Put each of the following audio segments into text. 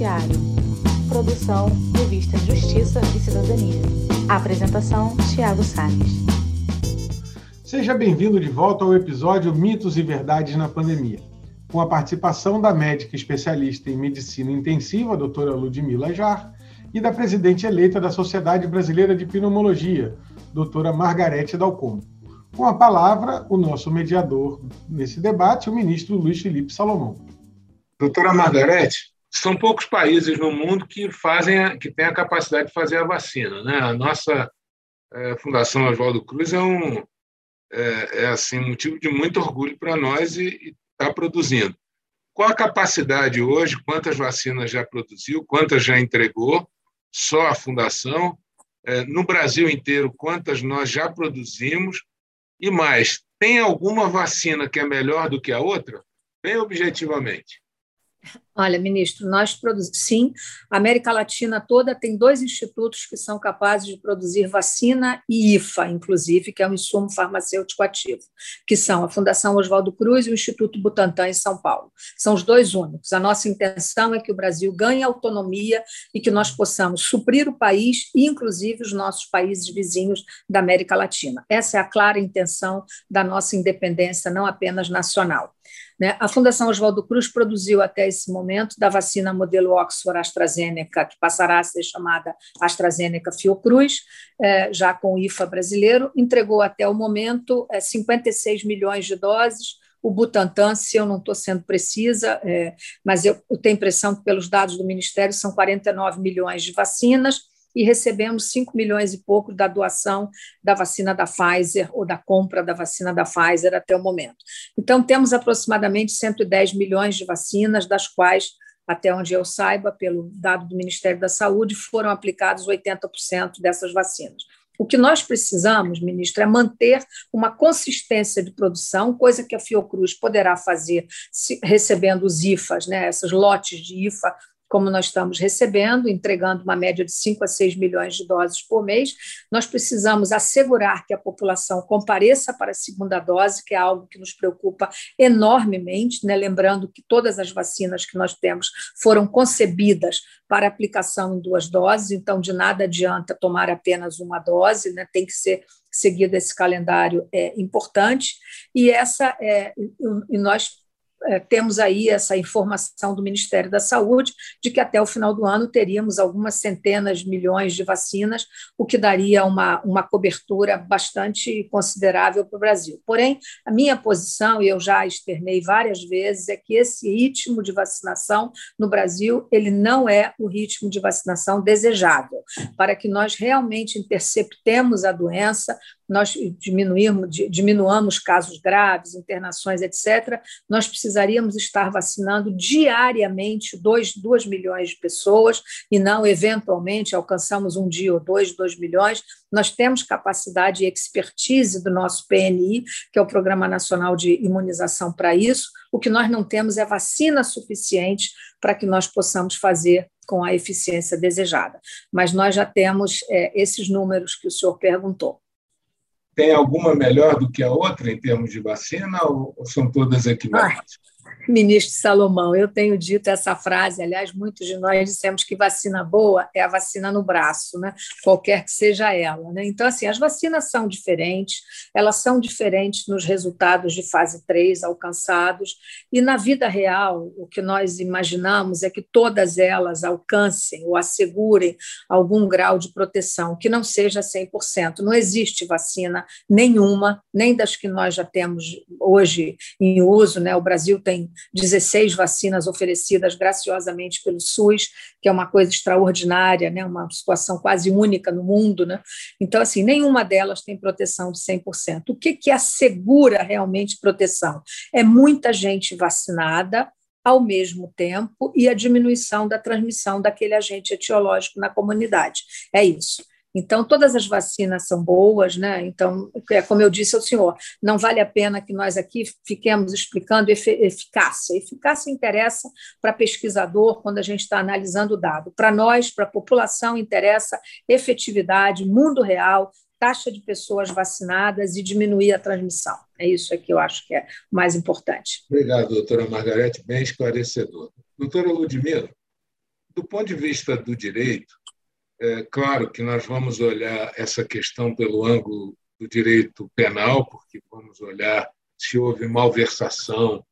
Noticiário. Produção Revista Justiça e Cidadania. Apresentação Tiago Salles. Seja bem-vindo de volta ao episódio Mitos e Verdades na Pandemia, com a participação da médica especialista em medicina intensiva, a doutora Ludmila Jar, e da presidente eleita da Sociedade Brasileira de Pneumologia, doutora Margarete Dalcon. Com a palavra, o nosso mediador nesse debate, o ministro Luiz Felipe Salomão. Doutora Margarete, são poucos países no mundo que fazem, que têm a capacidade de fazer a vacina, né? A nossa é, Fundação Oswaldo Cruz é um é, é assim motivo de muito orgulho para nós e está produzindo. Qual a capacidade hoje? Quantas vacinas já produziu? Quantas já entregou? Só a fundação. É, no Brasil inteiro, quantas nós já produzimos? E mais, tem alguma vacina que é melhor do que a outra? Bem objetivamente. Olha, ministro, nós produzimos. Sim, a América Latina toda tem dois institutos que são capazes de produzir vacina e IFA, inclusive, que é um insumo farmacêutico ativo, que são a Fundação Oswaldo Cruz e o Instituto Butantan, em São Paulo. São os dois únicos. A nossa intenção é que o Brasil ganhe autonomia e que nós possamos suprir o país e, inclusive, os nossos países vizinhos da América Latina. Essa é a clara intenção da nossa independência, não apenas nacional. Né? A Fundação Oswaldo Cruz produziu até esse momento da vacina modelo Oxford AstraZeneca, que passará a ser chamada AstraZeneca Fiocruz, é, já com o IFA brasileiro, entregou até o momento 56 é, milhões de doses. O Butantan, se eu não estou sendo precisa, é, mas eu, eu tenho impressão que, pelos dados do Ministério, são 49 milhões de vacinas e recebemos 5 milhões e pouco da doação da vacina da Pfizer ou da compra da vacina da Pfizer até o momento. Então, temos aproximadamente 110 milhões de vacinas, das quais, até onde eu saiba, pelo dado do Ministério da Saúde, foram aplicados 80% dessas vacinas. O que nós precisamos, ministro, é manter uma consistência de produção, coisa que a Fiocruz poderá fazer recebendo os IFAs, né, esses lotes de IFA como nós estamos recebendo, entregando uma média de 5 a 6 milhões de doses por mês, nós precisamos assegurar que a população compareça para a segunda dose, que é algo que nos preocupa enormemente, né? lembrando que todas as vacinas que nós temos foram concebidas para aplicação em duas doses, então de nada adianta tomar apenas uma dose, né? tem que ser seguido esse calendário é importante e essa é, e nós temos aí essa informação do Ministério da Saúde de que até o final do ano teríamos algumas centenas de milhões de vacinas, o que daria uma, uma cobertura bastante considerável para o Brasil. Porém, a minha posição, e eu já externei várias vezes, é que esse ritmo de vacinação no Brasil ele não é o ritmo de vacinação desejado. Para que nós realmente interceptemos a doença, nós diminuirmos, diminuamos casos graves, internações, etc., nós precisaríamos estar vacinando diariamente 2, 2 milhões de pessoas e não, eventualmente, alcançamos um dia ou dois, 2 milhões. Nós temos capacidade e expertise do nosso PNI, que é o Programa Nacional de Imunização para isso. O que nós não temos é vacina suficiente para que nós possamos fazer com a eficiência desejada. Mas nós já temos é, esses números que o senhor perguntou. Tem alguma melhor do que a outra em termos de vacina ou são todas equivalentes? Ministro Salomão, eu tenho dito essa frase, aliás, muitos de nós dissemos que vacina boa é a vacina no braço, né? qualquer que seja ela. Né? Então, assim, as vacinas são diferentes, elas são diferentes nos resultados de fase 3 alcançados, e na vida real, o que nós imaginamos é que todas elas alcancem ou assegurem algum grau de proteção, que não seja 100%. Não existe vacina nenhuma, nem das que nós já temos hoje em uso, né? o Brasil tem 16 vacinas oferecidas graciosamente pelo SUS, que é uma coisa extraordinária, né? uma situação quase única no mundo. Né? Então, assim, nenhuma delas tem proteção de 100%. O que, que assegura realmente proteção? É muita gente vacinada, ao mesmo tempo e a diminuição da transmissão daquele agente etiológico na comunidade. É isso. Então, todas as vacinas são boas, né? Então, é como eu disse ao senhor, não vale a pena que nós aqui fiquemos explicando eficácia. Eficácia interessa para pesquisador quando a gente está analisando o dado. Para nós, para a população, interessa efetividade, mundo real, taxa de pessoas vacinadas e diminuir a transmissão. É isso que eu acho que é mais importante. Obrigado, doutora Margarete, bem esclarecedor. Doutora Ludmila, do ponto de vista do direito, é claro que nós vamos olhar essa questão pelo ângulo do direito penal, porque vamos olhar se houve malversação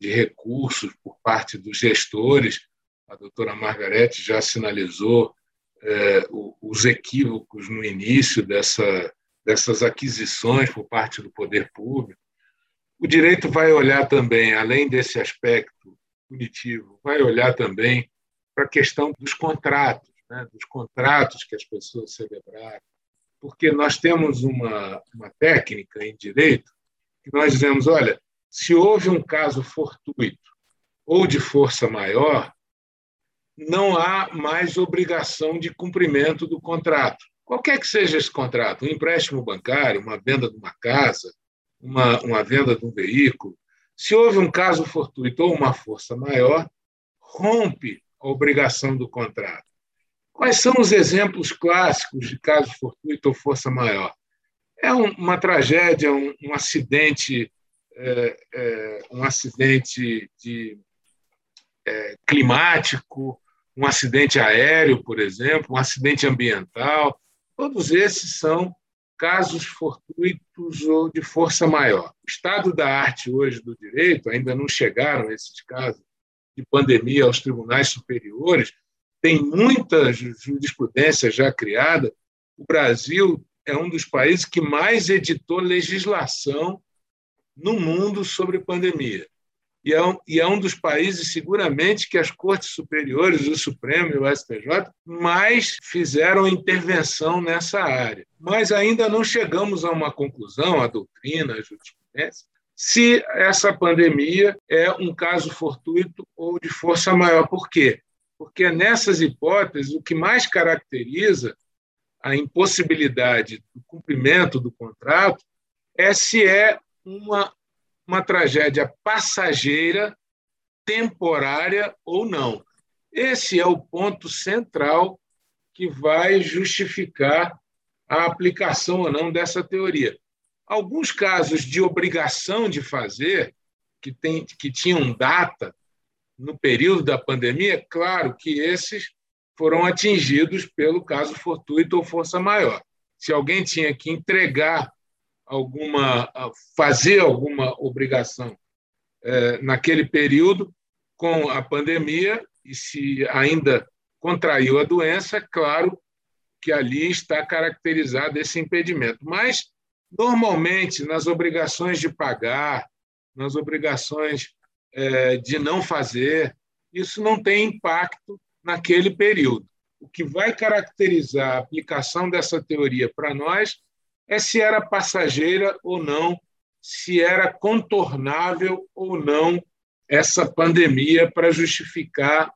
de recursos por parte dos gestores. A doutora Margarete já sinalizou é, os equívocos no início dessa, dessas aquisições por parte do poder público. O direito vai olhar também, além desse aspecto punitivo, vai olhar também para a questão dos contratos, né, dos contratos que as pessoas celebraram, porque nós temos uma, uma técnica em direito que nós dizemos, olha, se houve um caso fortuito ou de força maior, não há mais obrigação de cumprimento do contrato. Qualquer que seja esse contrato, um empréstimo bancário, uma venda de uma casa, uma, uma venda de um veículo, se houve um caso fortuito ou uma força maior, rompe a obrigação do contrato. Quais são os exemplos clássicos de caso fortuito ou força maior? É uma tragédia, um, um acidente, é, é, um acidente de, é, climático, um acidente aéreo, por exemplo, um acidente ambiental. Todos esses são casos fortuitos ou de força maior. O estado da arte hoje do direito, ainda não chegaram esses casos de pandemia aos tribunais superiores, tem muita jurisprudência já criada. O Brasil é um dos países que mais editou legislação no mundo sobre pandemia. E é, um, e é um dos países, seguramente, que as cortes superiores, o Supremo e o STJ, mais fizeram intervenção nessa área. Mas ainda não chegamos a uma conclusão, a doutrina, a jurisprudência, se essa pandemia é um caso fortuito ou de força maior. Por quê? Porque nessas hipóteses, o que mais caracteriza a impossibilidade do cumprimento do contrato é se é uma uma tragédia passageira, temporária ou não. Esse é o ponto central que vai justificar a aplicação ou não dessa teoria. Alguns casos de obrigação de fazer, que, tem, que tinham data no período da pandemia, claro que esses foram atingidos pelo caso fortuito ou força maior. Se alguém tinha que entregar alguma fazer alguma obrigação é, naquele período com a pandemia e se ainda contraiu a doença, é claro que ali está caracterizado esse impedimento. Mas normalmente nas obrigações de pagar, nas obrigações de não fazer, isso não tem impacto naquele período. O que vai caracterizar a aplicação dessa teoria para nós é se era passageira ou não, se era contornável ou não essa pandemia para justificar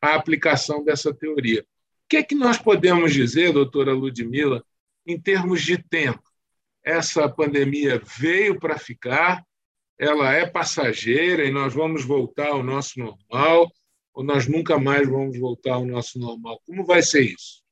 a aplicação dessa teoria. O que, é que nós podemos dizer, doutora Ludmila, em termos de tempo? Essa pandemia veio para ficar, ela é passageira e nós vamos voltar ao nosso normal, ou nós nunca mais vamos voltar ao nosso normal? Como vai ser isso?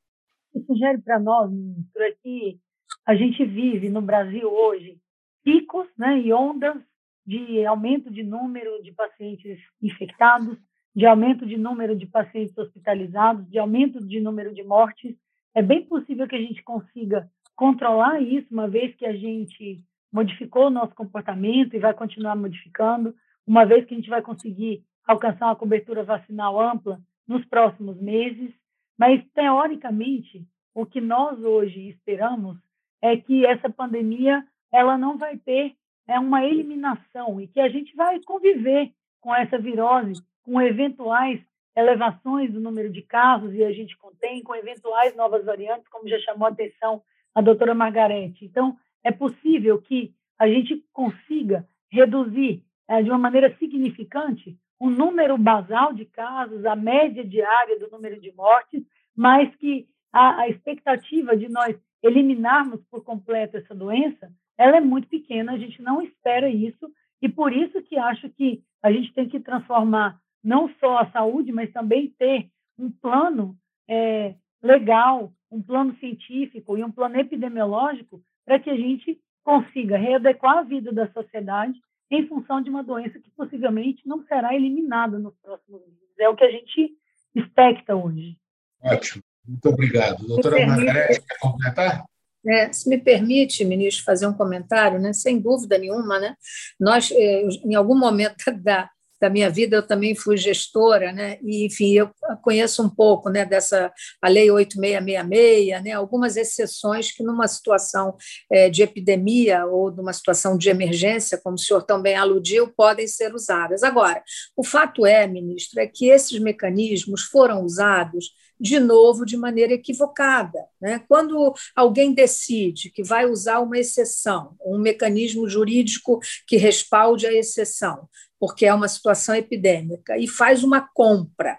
Isso sugere para nós, ministro, é que a gente vive no Brasil hoje picos né, e ondas de aumento de número de pacientes infectados, de aumento de número de pacientes hospitalizados, de aumento de número de mortes. É bem possível que a gente consiga controlar isso, uma vez que a gente modificou o nosso comportamento e vai continuar modificando, uma vez que a gente vai conseguir alcançar uma cobertura vacinal ampla nos próximos meses. Mas, teoricamente, o que nós hoje esperamos é que essa pandemia ela não vai ter é, uma eliminação e que a gente vai conviver com essa virose, com eventuais elevações do número de casos, e a gente contém, com eventuais novas variantes, como já chamou a atenção a doutora Margarete. Então, é possível que a gente consiga reduzir é, de uma maneira significante o número basal de casos, a média diária do número de mortes, mas que a, a expectativa de nós eliminarmos por completo essa doença, ela é muito pequena, a gente não espera isso, e por isso que acho que a gente tem que transformar não só a saúde, mas também ter um plano é, legal, um plano científico e um plano epidemiológico para que a gente consiga readequar a vida da sociedade em função de uma doença que possivelmente não será eliminada nos próximos meses. É o que a gente espera expecta hoje. Ótimo, muito obrigado. Doutora Margarete, quer completar? É, se me permite, ministro, fazer um comentário, né? sem dúvida nenhuma, né? nós, eh, em algum momento da, da minha vida eu também fui gestora, né? E enfim, eu conheço um pouco, né, dessa a lei 8666, né? Algumas exceções que numa situação é, de epidemia ou numa situação de emergência, como o senhor também aludiu, podem ser usadas. Agora, o fato é, ministro, é que esses mecanismos foram usados de novo de maneira equivocada. Né? Quando alguém decide que vai usar uma exceção, um mecanismo jurídico que respalde a exceção, porque é uma situação epidêmica, e faz uma compra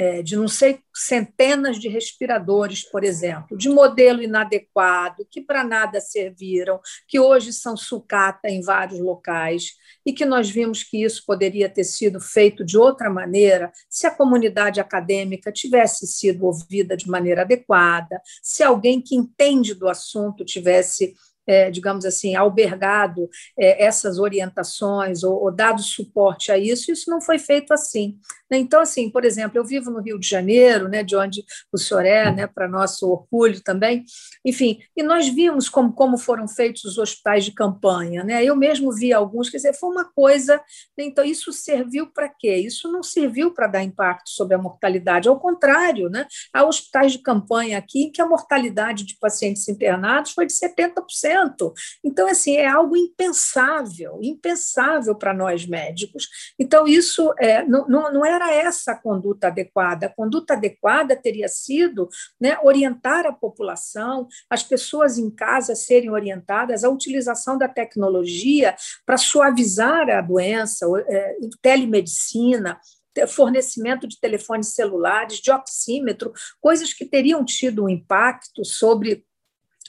é, de não sei centenas de respiradores, por exemplo, de modelo inadequado, que para nada serviram, que hoje são sucata em vários locais, e que nós vimos que isso poderia ter sido feito de outra maneira se a comunidade acadêmica tivesse sido ouvida de maneira adequada, se alguém que entende do assunto tivesse é, digamos assim, albergado é, essas orientações ou, ou, dado suporte a isso, isso não foi feito assim. Né? Então, assim, por exemplo, eu vivo no Rio de Janeiro, né, de onde o senhor é, né, para nosso orgulho também, enfim, e nós vimos como, como foram feitos os hospitais de campanha. Né? Eu mesmo vi alguns, quer dizer, foi uma coisa. Né? Então, isso serviu para quê? Isso não serviu para dar impacto sobre a mortalidade, ao contrário, né? há hospitais de campanha aqui em que a mortalidade de pacientes internados foi de 70%. Então, assim, é algo impensável, impensável para nós médicos. Então, isso é, não, não era essa a conduta adequada. A conduta adequada teria sido né, orientar a população, as pessoas em casa serem orientadas à utilização da tecnologia para suavizar a doença, é, telemedicina, fornecimento de telefones celulares, de oxímetro, coisas que teriam tido um impacto sobre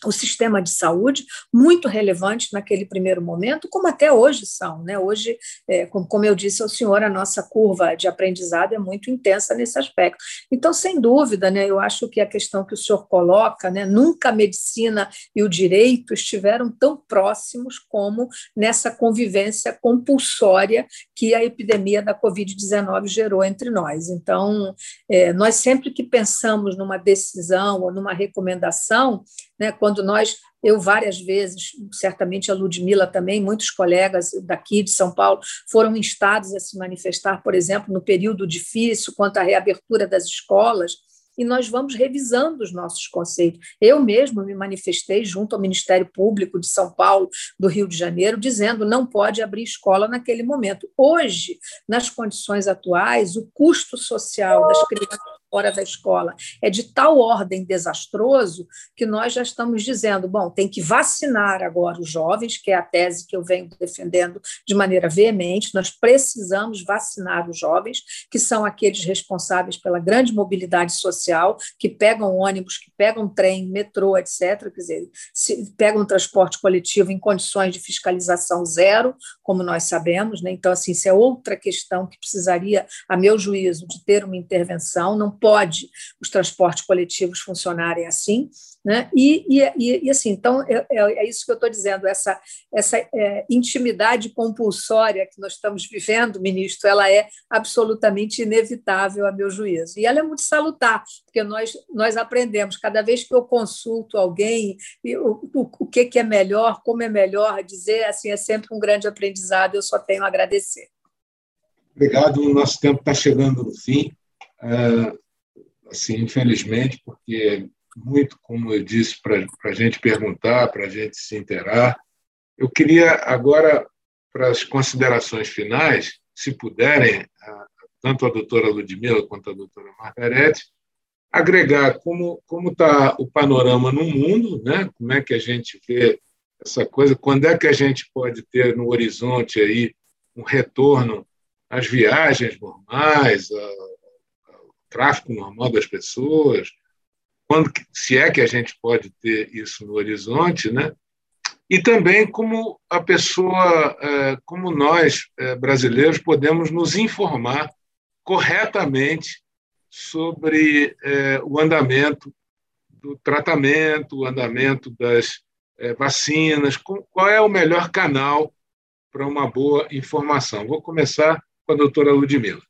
o sistema de saúde, muito relevante naquele primeiro momento, como até hoje são. Né? Hoje, é, como eu disse ao senhor, a nossa curva de aprendizado é muito intensa nesse aspecto. Então, sem dúvida, né, eu acho que a questão que o senhor coloca, né, nunca a medicina e o direito estiveram tão próximos como nessa convivência compulsória que a epidemia da Covid-19 gerou entre nós. Então, é, nós sempre que pensamos numa decisão ou numa recomendação, né, quando nós, eu várias vezes, certamente a Ludmila também, muitos colegas daqui de São Paulo foram instados a se manifestar, por exemplo, no período difícil quanto à reabertura das escolas, e nós vamos revisando os nossos conceitos. Eu mesmo me manifestei junto ao Ministério Público de São Paulo, do Rio de Janeiro, dizendo não pode abrir escola naquele momento. Hoje, nas condições atuais, o custo social das crianças fora da escola é de tal ordem desastroso que nós já estamos dizendo, bom, tem que vacinar agora os jovens, que é a tese que eu venho defendendo de maneira veemente, nós precisamos vacinar os jovens, que são aqueles responsáveis pela grande mobilidade social, que pegam ônibus, que pegam trem, metrô, etc., quer dizer, se pegam transporte coletivo em condições de fiscalização zero, como nós sabemos, né? então, assim, isso é outra questão que precisaria, a meu juízo, de ter uma intervenção, não pode os transportes coletivos funcionarem assim, né? E, e, e assim, então é, é, é, isso que eu estou dizendo, essa, essa é, intimidade compulsória que nós estamos vivendo, ministro, ela é absolutamente inevitável a meu juízo. E ela é muito salutar, porque nós, nós aprendemos, cada vez que eu consulto alguém, o, o, o que, que é melhor, como é melhor dizer, assim, é sempre um grande aprendizado, eu só tenho a agradecer. Obrigado, o nosso tempo está chegando no fim. É, assim, infelizmente, porque muito, como eu disse, para a gente perguntar, para a gente se interar. Eu queria agora, para as considerações finais, se puderem, tanto a doutora Ludmila quanto a doutora Margarete, agregar como como está o panorama no mundo, né? Como é que a gente vê essa coisa? Quando é que a gente pode ter no horizonte aí um retorno às viagens normais, tráfico normal das pessoas, quando se é que a gente pode ter isso no horizonte, né? E também como a pessoa, é, como nós é, brasileiros podemos nos informar corretamente sobre é, o andamento do tratamento, o andamento das vacinas, qual é o melhor canal para uma boa informação. Vou começar com a doutora Ludmila.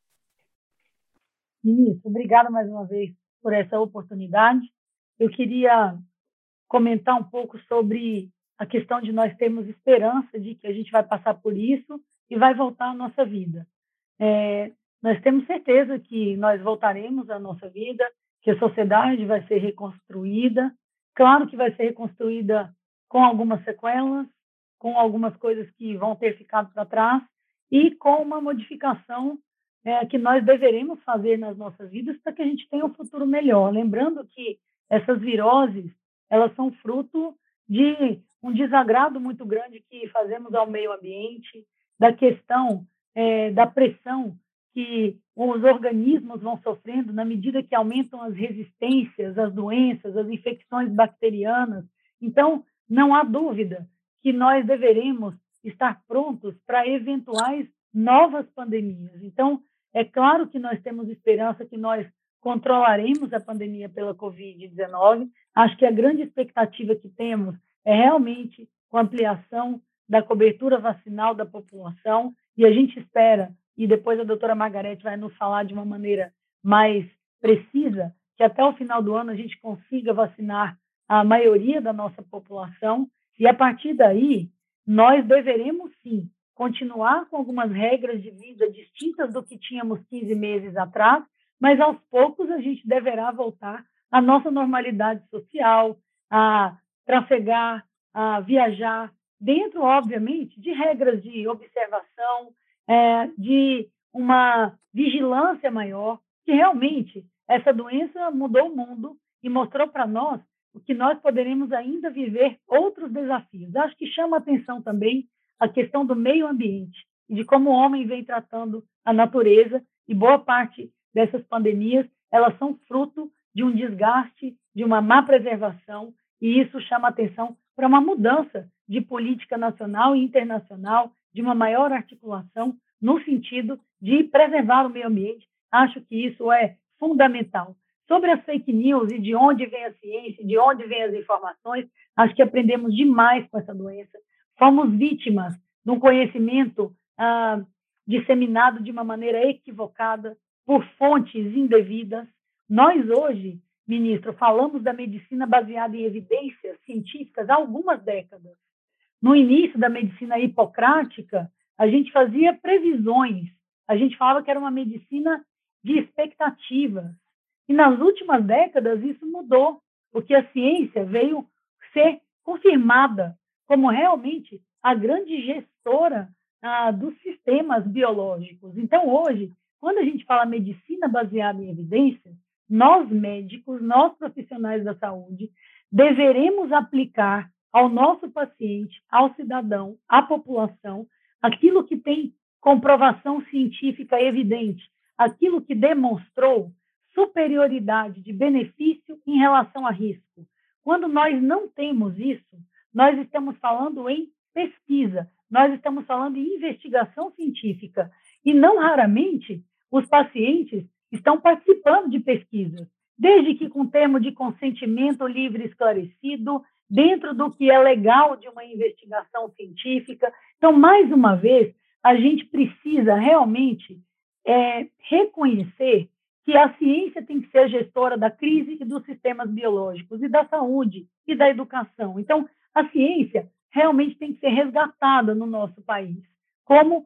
Ministro, obrigada mais uma vez por essa oportunidade. Eu queria comentar um pouco sobre a questão de nós termos esperança de que a gente vai passar por isso e vai voltar à nossa vida. É, nós temos certeza que nós voltaremos à nossa vida, que a sociedade vai ser reconstruída. Claro que vai ser reconstruída com algumas sequelas, com algumas coisas que vão ter ficado para trás e com uma modificação é, que nós deveremos fazer nas nossas vidas para que a gente tenha um futuro melhor. Lembrando que essas viroses elas são fruto de um desagrado muito grande que fazemos ao meio ambiente, da questão é, da pressão que os organismos vão sofrendo na medida que aumentam as resistências, as doenças, as infecções bacterianas. Então, não há dúvida que nós deveremos estar prontos para eventuais novas pandemias. Então, é claro que nós temos esperança que nós controlaremos a pandemia pela Covid-19. Acho que a grande expectativa que temos é realmente com a ampliação da cobertura vacinal da população, e a gente espera, e depois a doutora Margarete vai nos falar de uma maneira mais precisa, que até o final do ano a gente consiga vacinar a maioria da nossa população, e a partir daí, nós deveremos sim continuar com algumas regras de vida distintas do que tínhamos 15 meses atrás, mas aos poucos a gente deverá voltar à nossa normalidade social, a trafegar, a viajar, dentro, obviamente, de regras de observação, é, de uma vigilância maior, que realmente essa doença mudou o mundo e mostrou para nós que nós poderemos ainda viver outros desafios. Acho que chama atenção também a questão do meio ambiente e de como o homem vem tratando a natureza e boa parte dessas pandemias elas são fruto de um desgaste, de uma má preservação e isso chama atenção para uma mudança de política nacional e internacional, de uma maior articulação no sentido de preservar o meio ambiente. Acho que isso é fundamental. Sobre as fake news e de onde vem a ciência, de onde vem as informações, acho que aprendemos demais com essa doença. Fomos vítimas de um conhecimento ah, disseminado de uma maneira equivocada por fontes indevidas. Nós hoje ministro, falamos da medicina baseada em evidências científicas há algumas décadas. No início da medicina hipocrática, a gente fazia previsões, a gente falava que era uma medicina de expectativas. E nas últimas décadas isso mudou, porque a ciência veio ser confirmada como realmente a grande gestora ah, dos sistemas biológicos. Então, hoje, quando a gente fala medicina baseada em evidências, nós médicos, nós profissionais da saúde, deveremos aplicar ao nosso paciente, ao cidadão, à população, aquilo que tem comprovação científica evidente, aquilo que demonstrou superioridade de benefício em relação a risco. Quando nós não temos isso, nós estamos falando em pesquisa, nós estamos falando em investigação científica. E não raramente os pacientes estão participando de pesquisas, desde que com termo de consentimento livre esclarecido, dentro do que é legal de uma investigação científica. Então, mais uma vez, a gente precisa realmente é, reconhecer que a ciência tem que ser gestora da crise e dos sistemas biológicos, e da saúde, e da educação. Então, a ciência realmente tem que ser resgatada no nosso país, como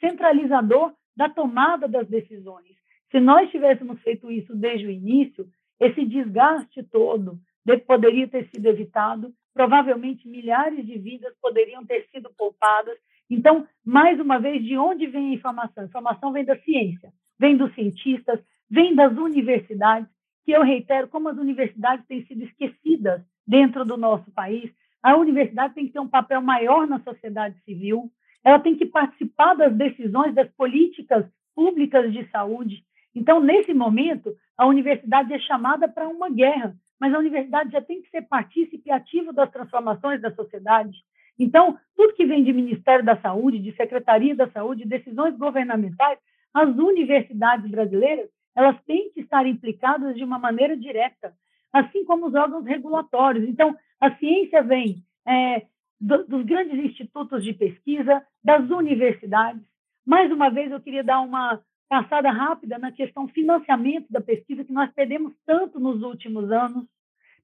centralizador da tomada das decisões. Se nós tivéssemos feito isso desde o início, esse desgaste todo poderia ter sido evitado, provavelmente milhares de vidas poderiam ter sido poupadas. Então, mais uma vez, de onde vem a informação? A informação vem da ciência, vem dos cientistas, vem das universidades, que eu reitero, como as universidades têm sido esquecidas dentro do nosso país, a universidade tem que ter um papel maior na sociedade civil, ela tem que participar das decisões das políticas públicas de saúde, então, nesse momento, a universidade é chamada para uma guerra, mas a universidade já tem que ser partícipe ativo das transformações da sociedade. Então, tudo que vem de Ministério da Saúde, de Secretaria da Saúde, decisões governamentais, as universidades brasileiras, elas têm que estar implicadas de uma maneira direta, assim como os órgãos regulatórios. Então, a ciência vem é, do, dos grandes institutos de pesquisa, das universidades. Mais uma vez, eu queria dar uma passada rápida na questão financiamento da pesquisa, que nós perdemos tanto nos últimos anos.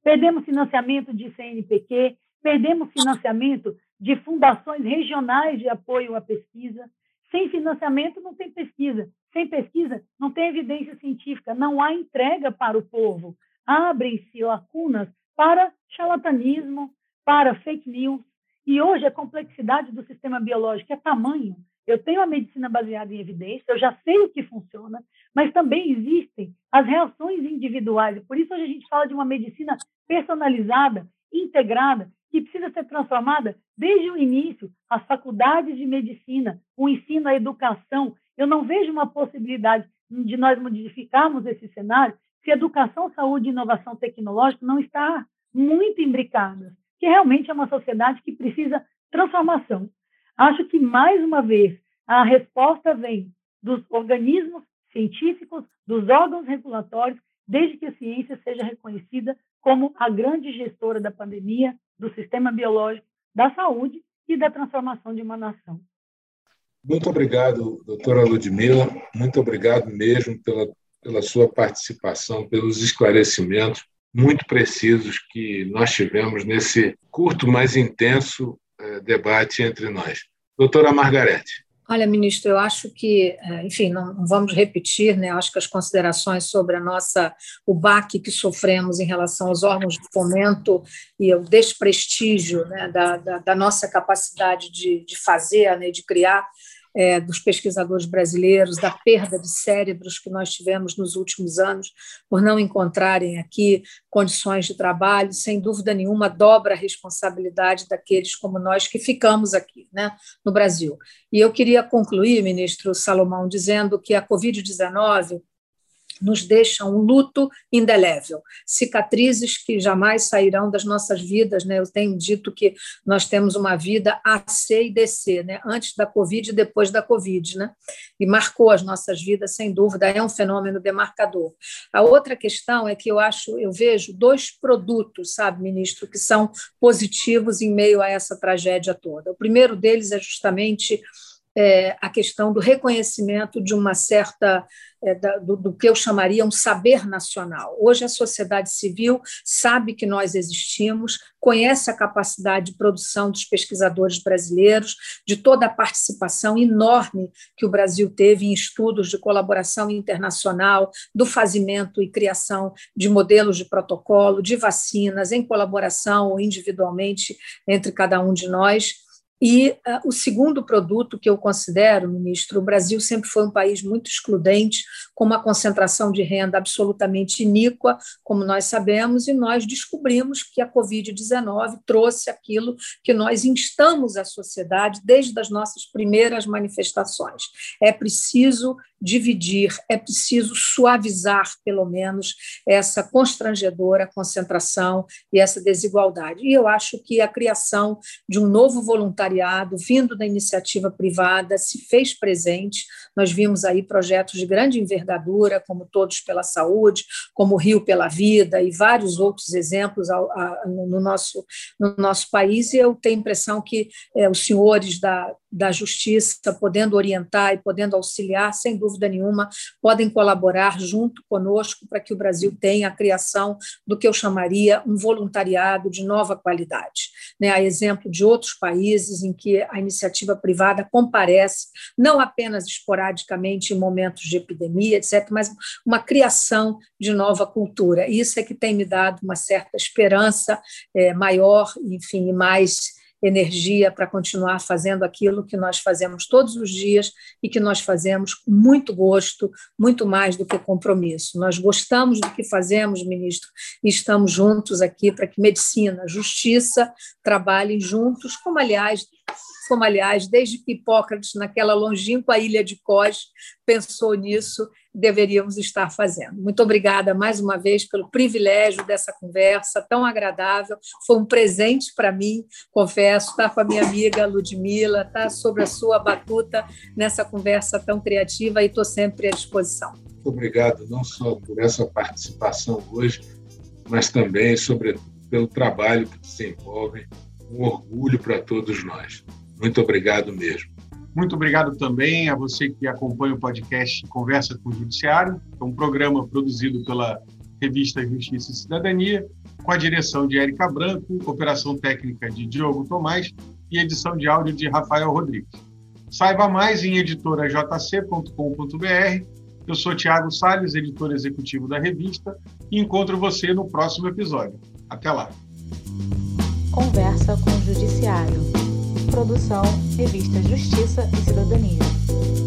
Perdemos financiamento de CNPq, perdemos financiamento de fundações regionais de apoio à pesquisa. Sem financiamento não tem pesquisa. Sem pesquisa não tem evidência científica. Não há entrega para o povo. Abrem-se lacunas para charlatanismo, para fake news. E hoje a complexidade do sistema biológico é tamanho. Eu tenho a medicina baseada em evidência, eu já sei o que funciona, mas também existem as reações individuais. Por isso hoje a gente fala de uma medicina personalizada, integrada, que precisa ser transformada desde o início, as faculdades de medicina, o ensino, a educação. Eu não vejo uma possibilidade de nós modificarmos esse cenário se educação, saúde e inovação tecnológica não está muito imbricadas, que realmente é uma sociedade que precisa transformação. Acho que, mais uma vez, a resposta vem dos organismos científicos, dos órgãos regulatórios, desde que a ciência seja reconhecida como a grande gestora da pandemia, do sistema biológico, da saúde e da transformação de uma nação. Muito obrigado, doutora Ludmila. Muito obrigado mesmo pela, pela sua participação, pelos esclarecimentos muito precisos que nós tivemos nesse curto, mas intenso eh, debate entre nós. Doutora Margarete. Olha, ministro, eu acho que, é, enfim, não, vamos repetir, né? Acho que as considerações sobre a nossa o baque que sofremos em relação aos órgãos de fomento e o desprestígio né, da, da, da nossa capacidade de, de fazer, né, de criar é, dos pesquisadores brasileiros, da perda de cérebros que nós tivemos nos últimos anos, por não encontrarem aqui condições de trabalho, sem dúvida nenhuma, dobra a responsabilidade daqueles como nós que ficamos aqui né, no Brasil. E eu queria concluir, ministro Salomão, dizendo que a Covid-19 nos deixa um luto indelével, cicatrizes que jamais sairão das nossas vidas. Né? Eu tenho dito que nós temos uma vida A, C e DC, né? antes da Covid e depois da Covid, né? e marcou as nossas vidas, sem dúvida, é um fenômeno demarcador. A outra questão é que eu acho, eu vejo dois produtos, sabe, ministro, que são positivos em meio a essa tragédia toda. O primeiro deles é justamente é, a questão do reconhecimento de uma certa é, do, do, que eu chamaria um saber nacional. Hoje a sociedade civil sabe que nós existimos, conhece a capacidade de produção dos pesquisadores brasileiros, de toda a participação enorme que o Brasil teve em estudos de colaboração internacional, do fazimento e criação de modelos de protocolo, de vacinas, em colaboração ou individualmente entre cada um de nós e uh, o segundo produto que eu considero, ministro, o Brasil sempre foi um país muito excludente, com uma concentração de renda absolutamente iníqua, como nós sabemos, e nós descobrimos que a Covid-19 trouxe aquilo que nós instamos à sociedade desde as nossas primeiras manifestações. É preciso dividir, é preciso suavizar, pelo menos, essa constrangedora concentração e essa desigualdade. E eu acho que a criação de um novo voluntariado vindo da iniciativa privada se fez presente. Nós vimos aí projetos de grande envergadura, como Todos pela Saúde, como Rio pela Vida e vários outros exemplos no nosso, no nosso país. E eu tenho a impressão que é, os senhores da, da Justiça, podendo orientar e podendo auxiliar, sem dúvida nenhuma, podem colaborar junto conosco para que o Brasil tenha a criação do que eu chamaria um voluntariado de nova qualidade. Né? A exemplo de outros países em que a iniciativa privada comparece, não apenas esporadicamente em momentos de epidemia, etc., mas uma criação de nova cultura. Isso é que tem me dado uma certa esperança é, maior, enfim, mais energia para continuar fazendo aquilo que nós fazemos todos os dias e que nós fazemos com muito gosto, muito mais do que compromisso. Nós gostamos do que fazemos, ministro, e estamos juntos aqui para que medicina, justiça trabalhem juntos, como aliás como aliás, desde que Hipócrates, naquela longínqua ilha de Cós, pensou nisso deveríamos estar fazendo. Muito obrigada mais uma vez pelo privilégio dessa conversa tão agradável. Foi um presente para mim, confesso, estar com a minha amiga Ludmila, estar sobre a sua batuta nessa conversa tão criativa e estou sempre à disposição. Muito obrigado, não só por essa participação hoje, mas também, sobretudo, pelo trabalho que desenvolve, um orgulho para todos nós. Muito obrigado mesmo. Muito obrigado também a você que acompanha o podcast Conversa com o Judiciário, é um programa produzido pela revista Justiça e Cidadania, com a direção de Érica Branco, operação técnica de Diogo Tomás e edição de áudio de Rafael Rodrigues. Saiba mais em editorajc.com.br. Eu sou Tiago Sales, editor executivo da revista, e encontro você no próximo episódio. Até lá. Conversa com o Judiciário. Produção Revista Justiça e Cidadania.